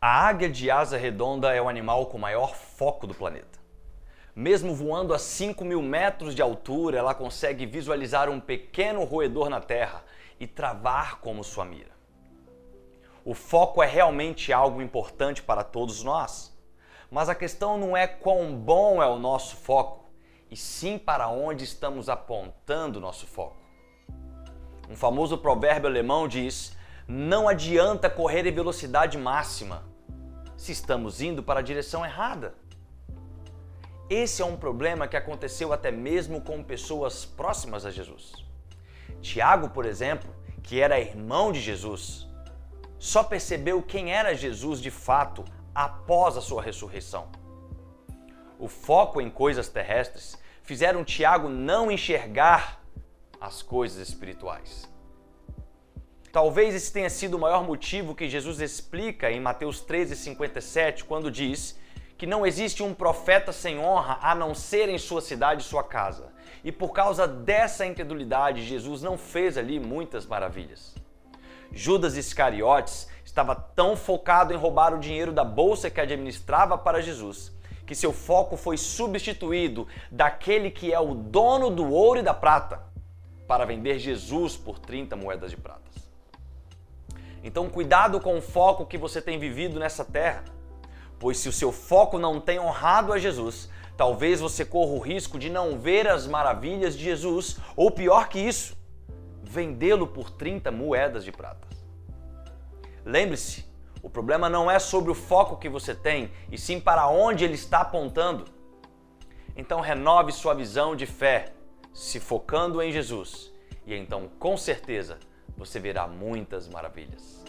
A águia de asa redonda é o animal com maior foco do planeta. Mesmo voando a 5 mil metros de altura, ela consegue visualizar um pequeno roedor na terra e travar como sua mira. O foco é realmente algo importante para todos nós, mas a questão não é quão bom é o nosso foco, e sim para onde estamos apontando nosso foco. Um famoso provérbio alemão diz: não adianta correr em velocidade máxima se estamos indo para a direção errada. Esse é um problema que aconteceu até mesmo com pessoas próximas a Jesus. Tiago, por exemplo, que era irmão de Jesus, só percebeu quem era Jesus de fato após a sua ressurreição. O foco em coisas terrestres fizeram Tiago não enxergar as coisas espirituais. Talvez esse tenha sido o maior motivo que Jesus explica em Mateus 13:57, quando diz que não existe um profeta sem honra a não ser em sua cidade e sua casa. E por causa dessa incredulidade, Jesus não fez ali muitas maravilhas. Judas Iscariotes estava tão focado em roubar o dinheiro da bolsa que administrava para Jesus, que seu foco foi substituído daquele que é o dono do ouro e da prata para vender Jesus por 30 moedas de prata. Então, cuidado com o foco que você tem vivido nessa terra, pois se o seu foco não tem honrado a Jesus, talvez você corra o risco de não ver as maravilhas de Jesus, ou pior que isso, vendê-lo por 30 moedas de prata. Lembre-se, o problema não é sobre o foco que você tem, e sim para onde ele está apontando. Então renove sua visão de fé, se focando em Jesus, e então com certeza você verá muitas maravilhas.